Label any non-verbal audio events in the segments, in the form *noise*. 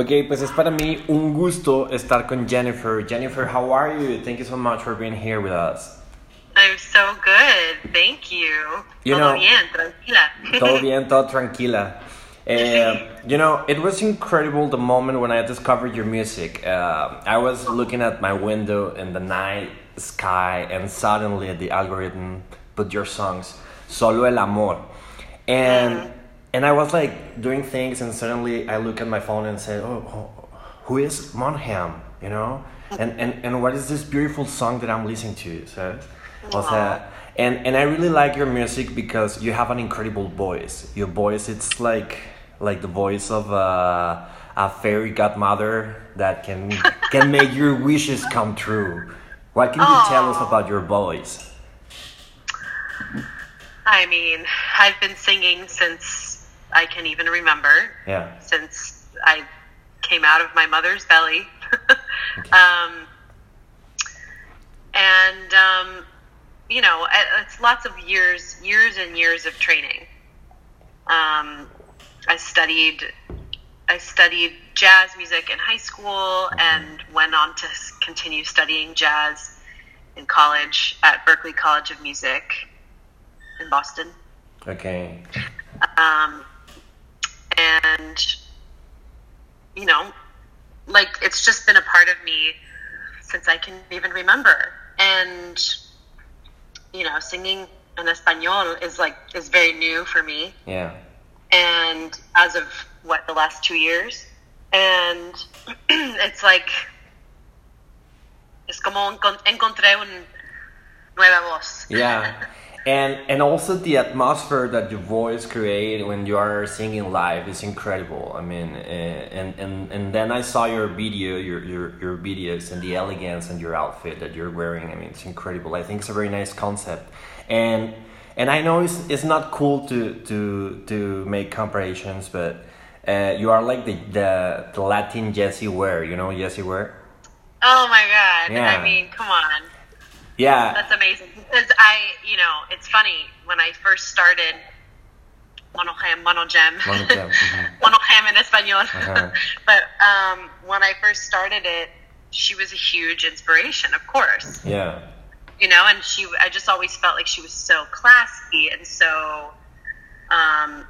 Ok, pues es para mí un gusto estar con Jennifer. Jennifer, how are you? Thank you so much for being here with us. I'm so good. Thank you. You Todo know- bien, tranquila. *laughs* Todo bien, todo *laughs* tranquila. Uh, you know, it was incredible the moment when I discovered your music. Uh, I was looking at my window in the night sky, and suddenly the algorithm put your songs, Solo el Amor. And, and I was like doing things, and suddenly I look at my phone and say, Oh, oh, who is Monogem? You know? And, and, and what is this beautiful song that I'm listening to? So, o sea, and and I really like your music because you have an incredible voice. Your voice, it's like like the voice of a, a fairy godmother that can *laughs* can make your wishes come true. What can you tell us about your voice? I mean, I've been singing since I can even remember, Yeah. since I came out of my mother's belly. *laughs* um, and, um, you know, it's lots of years, years and years of training. Um, I studied, I studied jazz music in high school and went on to continue studying jazz in college at Berklee College of Music in Boston. Okay. Um, and, you know, like it's just been a part of me since I can even remember. And, you know, singing in Espanol is like, is very new for me. Yeah. And as of what, the last two years. And *clears throat* it's like, es como encontré un nueva voz. Yeah. *laughs* And and also the atmosphere that your voice create when you are singing live is incredible. I mean, uh, and and and then I saw your video, your your your videos, and the elegance and your outfit that you're wearing. I mean, it's incredible. I think it's a very nice concept, and and I know it's it's not cool to to to make comparisons, but uh, you are like the the, the Latin Jessie Ware. You know Jessie Ware. Oh my God. Yeah. I mean, come on. Yeah. That's amazing because I, you know, it's funny when I first started Monogem, Monogem, Monogem, mhm. *laughs* Monogem in Espanol. Uh-huh. *laughs* but um, when I first started it, she was a huge inspiration, of course, Yeah. you know, and she, I just always felt like she was so classy and so, um,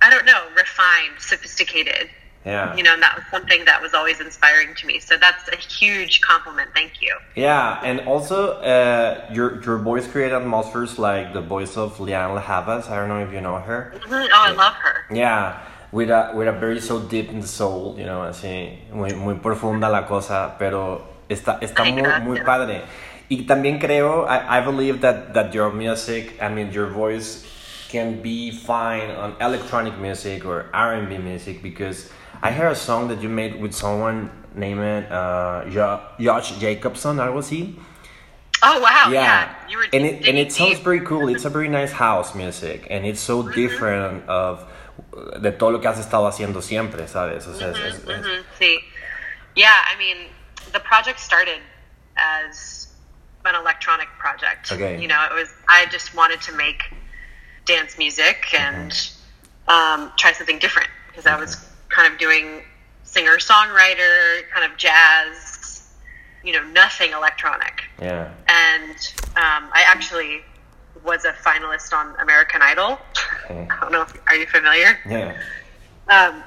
I don't know, refined, sophisticated. Yeah. You know, and that was something that was always inspiring to me. So that's a huge compliment. Thank you. Yeah, and also uh, your your voice created atmospheres like the voice of Lianne La Havas. I don't know if you know her. Mhm. Oh, I love her. Yeah, with a with a very so deep in the soul, you know, así muy muy profunda la cosa, pero está está muy muy padre. Y también creo, I, I believe that that your music, I mean your voice can be fine on electronic music or R&B music because I heard a song that you made with someone named uh, Jo- Josh Jacobson, I was he. Oh wow! Yeah, Yeah, you were and it and it sounds very cool. It's a very nice house music, and it's so different of de todo lo que has estado haciendo siempre, ¿sabes? O sea, es- es- es- Mhm, See, yeah, I mean, the project started as an electronic project. Okay. You know, it was I just wanted to make dance music and um, try something different because I was kind of doing singer songwriter, kind of jazz, you know, nothing electronic. yeah, and um, I actually was a finalist on American Idol. Okay. *laughs* I don't know. If, are you familiar? yeah, Um,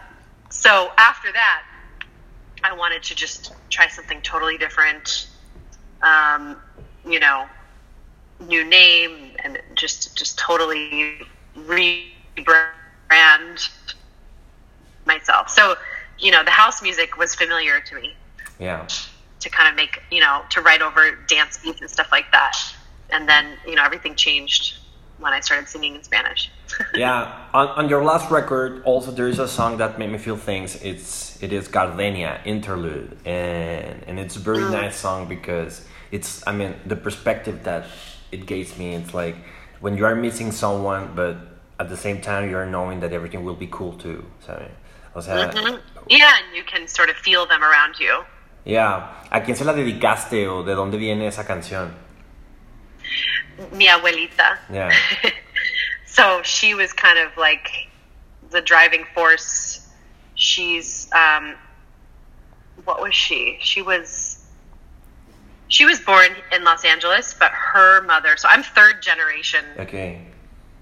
so after that, I wanted to just try something totally different. Um, you know, new name and just just totally rebrand myself. So, you know, the house music was familiar to me yeah. to kind of make you know to write over dance beats and stuff like that and then you know everything changed when i started singing in spanish *laughs* Yeah, on, on your last record, also there is a song that made me feel things. It's it is Gardenia Interlude, and and it's a very mm. nice song because it's I mean the perspective that it gives me. It's like when you are missing someone, but at the same time you are knowing that everything will be cool too. So, o sea, yeah and you can sort of feel them around you yeah. ¿A quién se la dedicaste o de dónde viene esa canción? mi abuelita Yeah. *laughs* so she was kind of like the driving force she's um, what was she? She was she was born in Los Angeles, but her mother. So I'm third generation Okay.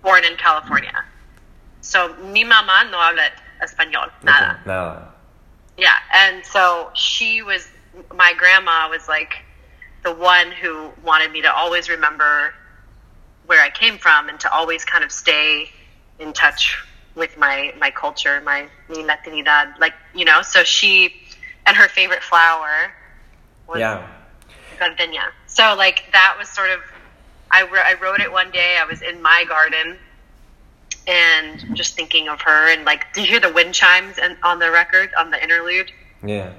born in California. So mi mamá no habla español, nada. Okay, Nada. Yeah, and so she was my grandma was like the one who wanted me to always remember where I came from and to always kind of stay in touch with my my culture, my mi latinidad, like you know. So she and her favorite flower was Yeah. Gardenia. So like that was sort of I, wr- I wrote it one day. I was in my garden and just thinking of her and like did you hear the wind chimes and on the record on the interlude? Yeah.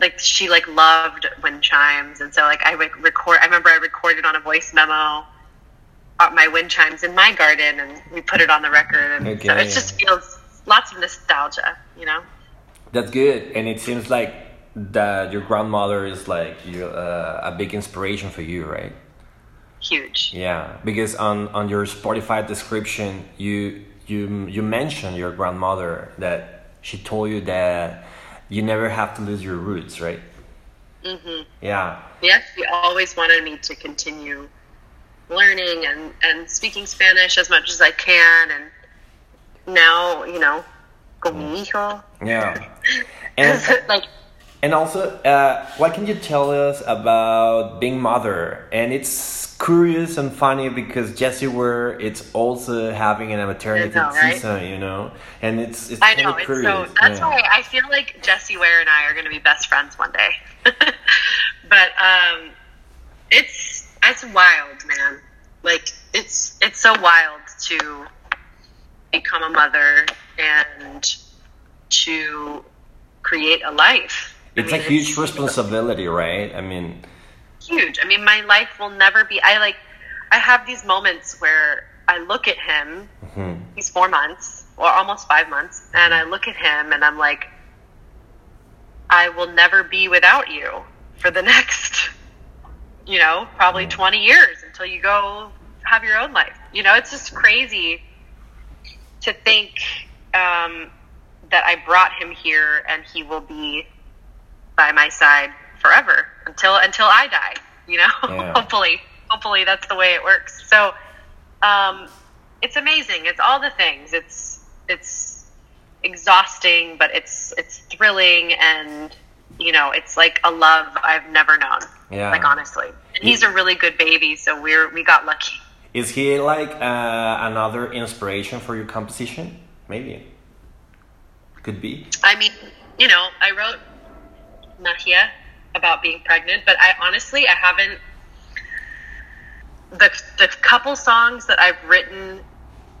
Like she like loved wind chimes and so like I would record I remember I recorded on a voice memo uh, my wind chimes in my garden and we put it on the record and so Okay. it just feels lots of nostalgia, you know? That's good, and it seems like that your grandmother is like you, uh, a big inspiration for you, right? Huge. Yeah, because on on your Spotify description, you you you mentioned your grandmother that she told you that you never have to lose your roots, right? Mm-hmm. Yeah, Yes, she always wanted me to continue learning and, and speaking Spanish as much as I can. And now, you know, con mi hijo. yeah, *laughs* and like, and also, uh, what can you tell us about being mother? And it's curious and funny because Jessie Ware, it's also having an maternity know, right? season, you know, and it's it's I know. Curious. so, that's yeah. why I feel like Jessie Ware and I are going to be best friends one day. *laughs* but, um, it's, it's wild, man. Like, it's, it's so wild to become a mother and to create a life. I It's mean, a huge responsibility, right? I mean, huge. I mean, my life will never be. I like. I have these moments where I look at him. hmm, He's four months or almost five months, and I look at him and I'm like, I will never be without you for the *laughs* next, you know, probably 20 years until you go have your own life. You know, it's just crazy to think um, that I brought him here and he will be by my side forever until until I die. You know, Yeah. *laughs* hopefully, hopefully that's the way it works. So, um, it's amazing. It's all the things. It's it's exhausting, but it's it's thrilling, and you know, it's like a love I've never known. Yeah. Like honestly, and he's a really good baby, so we're we got lucky. is he like uh, another inspiration for your composition? Maybe. Could be. I mean, you know, I wrote Magia about being pregnant, but I honestly I haven't the the couple songs that I've written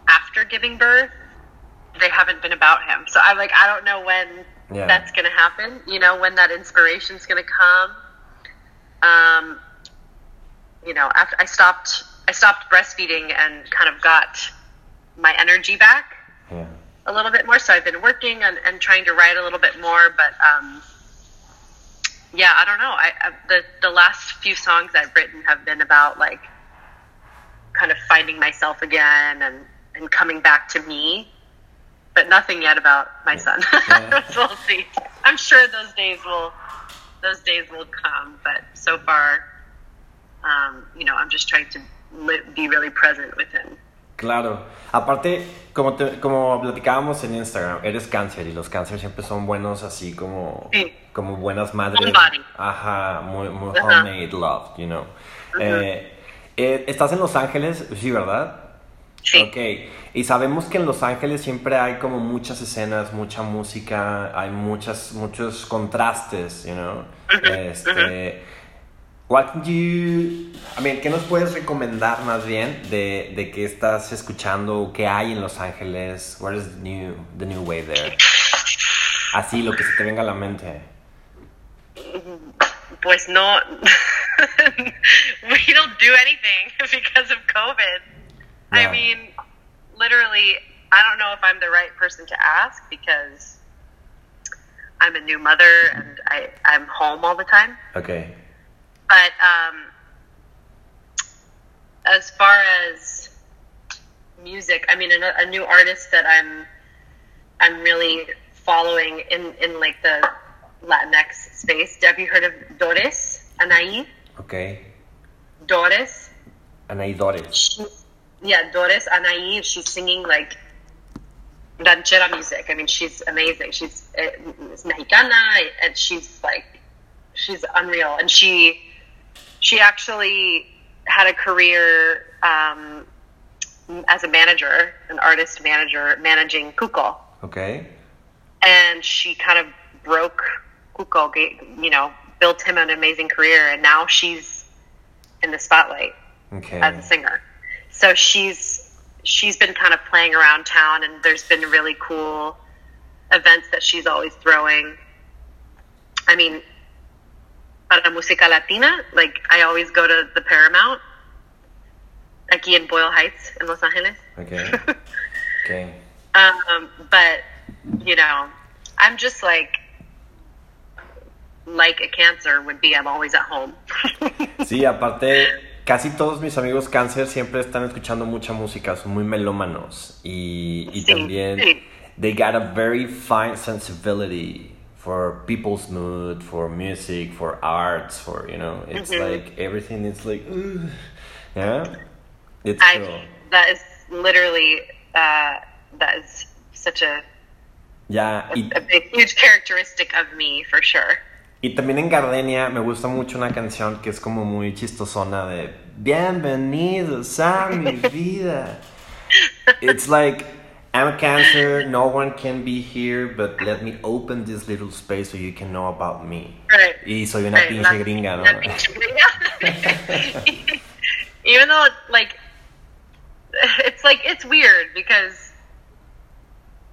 after giving birth, they haven't been about him. So I like I don't know when Yeah. that's gonna happen. You know, when that inspiration's gonna come. Um, you know, after I stopped I stopped breastfeeding and kind of got my energy back Yeah. a little bit more. So I've been working and, and trying to write a little bit more, but um, yeah, I don't know. I, I the the last few songs I've written have been about like kind of finding myself again and and coming back to me, but nothing yet about my son. *laughs* So we'll see. I'm sure those days will those days will come, but so far, um, you know, I'm just trying to li- be really present with him. Claro. Aparte, como, te- como platicábamos en Instagram, eres cáncer y los cánceres siempre son buenos así como, Sí. como buenas madres. Homebody. Ajá, muy, muy homemade love, you know. Eh, eh, ¿Estás en Los Ángeles? Sí, ¿verdad? Sí. Ok, y sabemos que en Los Ángeles siempre hay como muchas escenas, mucha música, hay muchas, muchos contrastes, you know. Este, what you, I mean, ¿qué nos puedes recomendar más bien de, de qué estás escuchando, qué hay en Los Ángeles? What is the new, the new way there? Así, lo que se te venga a la mente. pues no *laughs* we don't do anything *laughs* because of covid i Yeah. mean literally i don't know if i'm the right person to ask because i'm a new mother and i i'm home all the time Ok, but um as far as music i mean a, a new artist that i'm i'm really following in in like the Latinx space. Have you heard of Doris Anahí? Okay. Doris. Anahí Doris. She, yeah, Doris Anahí. She's singing like ranchera music. I mean, she's amazing. She's uh, Mexicana, and she's like, she's unreal. And she, she actually had a career um, as a manager, an artist manager, managing Cuco. Okay. And she kind of broke Cuco, you know, built him an amazing career, and now she's in the spotlight Okay. as a singer. So she's she's been kind of playing around town, and there's been really cool events that she's always throwing. I mean, para música latina, like I always go to the Paramount, aquí in Boyle Heights in Los Angeles. Okay. *laughs* Okay. Um, but you know, I'm just like like a cancer would be. I'm always at home. *laughs* Sí, aparte, casi todos mis amigos cáncer siempre están escuchando mucha música, son muy melómanos. Y, y Sí, también, sí. they got a very fine sensibility for people's mood, for music, for arts, for, you know, it's Mhm. like everything is like, "Ugh." yeah? It's I cool. that is literally uh, that is such a, Ya, a big huge characteristic of me for sure. y también en Gardenia me gusta mucho una canción que es como muy chistosona de Bienvenidos a mi *laughs* vida. It's like I'm a cancer, no one can be here, but let me open this little space so you can know about me. Right. Y soy una Right, pinche la- gringa, ¿no? gringa. *laughs* Even though like it's like it's weird because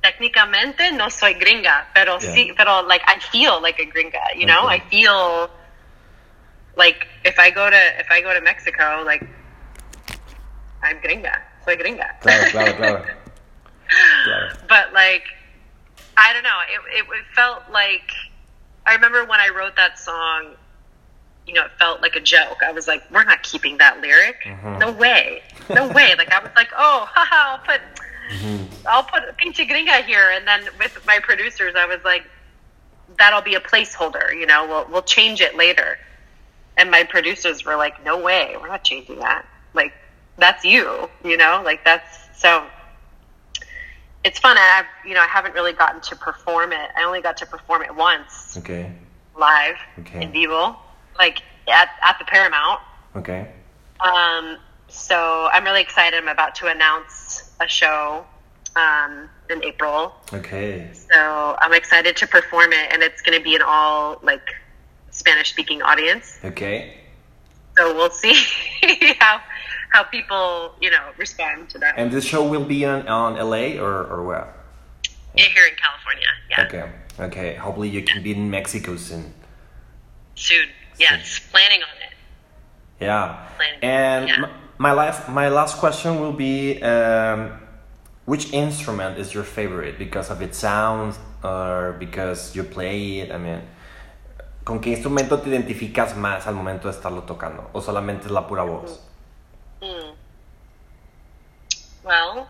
técnicamente no soy gringa, pero Yeah. sí, pero like I feel like a gringa, you know? Okay. I feel like if I go to if I go to Mexico, like I'm gringa, soy gringa. Claro, claro, claro. *laughs* But like I don't know. It, it it felt like I remember when I wrote that song. You know, it felt like a joke. I was like, "We're not keeping that lyric. Mhm. No way, no way." *laughs* Like I was like, "Oh, *laughs* haha, I'll put, I'll put pinche gringa here." And then with my producers, I was like, "That'll be a placeholder. You know, we'll we'll change it later." And my producers were like, "No way, we're not changing that. Like that's you. You know, like that's so." It's fun. I've you know I haven't really gotten to perform it. I only got to perform it once Okay, live Okay. in vivo, like at at the Paramount. okay. Um, so I'm really excited. I'm about to announce a show um, in April. Okay. So I'm excited to perform it, and it's going to be an all like Spanish speaking audience. Okay. So we'll see *laughs* how how people you know respond to that. And this show will be on, on LA or, or where? Here in California, yeah, Okay. Okay. Hopefully you can be in Mexico soon. soon. Yes, planning on it. Yeah. Planning. And Yeah. my last my last question will be um, which instrument is your favorite because of its sound or because you play it? I mean, ¿con qué instrumento te identificas más al momento de estarlo tocando? ¿O solamente es la pura voz? Hmm. Well,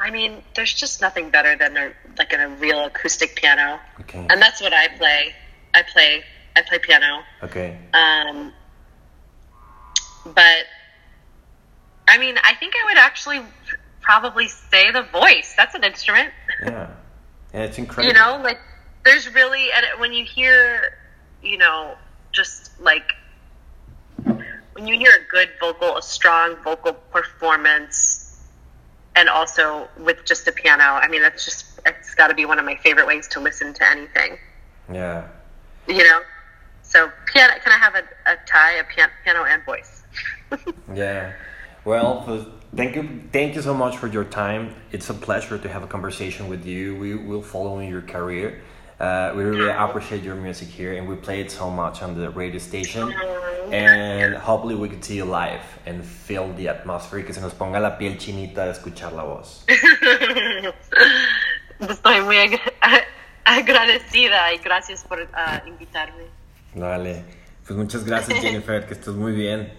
I mean, there's just nothing better than a like a real acoustic piano, Okay. and that's what I play. I play I play piano. Okay. Um, but I mean, I think I would actually probably say the voice. That's an instrument. Yeah. Yeah, it's incredible. *laughs* you know like there's really and when you hear you know just like when you hear a good vocal a strong vocal performance and also with just a piano i mean that's just it's got to be one of my favorite ways to listen to anything Yeah. you know so piano can i have a, a tie a piano, piano and voice *laughs* Yeah. Well, thank you, thank you so much for your time. It's a pleasure to have a conversation with you. We will follow in your career. Uh, we really appreciate your music here, and we play it so much on the radio station. And hopefully, we can see you live and feel the atmosphere. Que se nos ponga la piel chinita de escuchar la voz. *laughs* estoy muy agra- *laughs* agradecida y gracias por ah, invitarme Dale. Pues muchas gracias, *laughs* Jennifer. Que estés muy bien.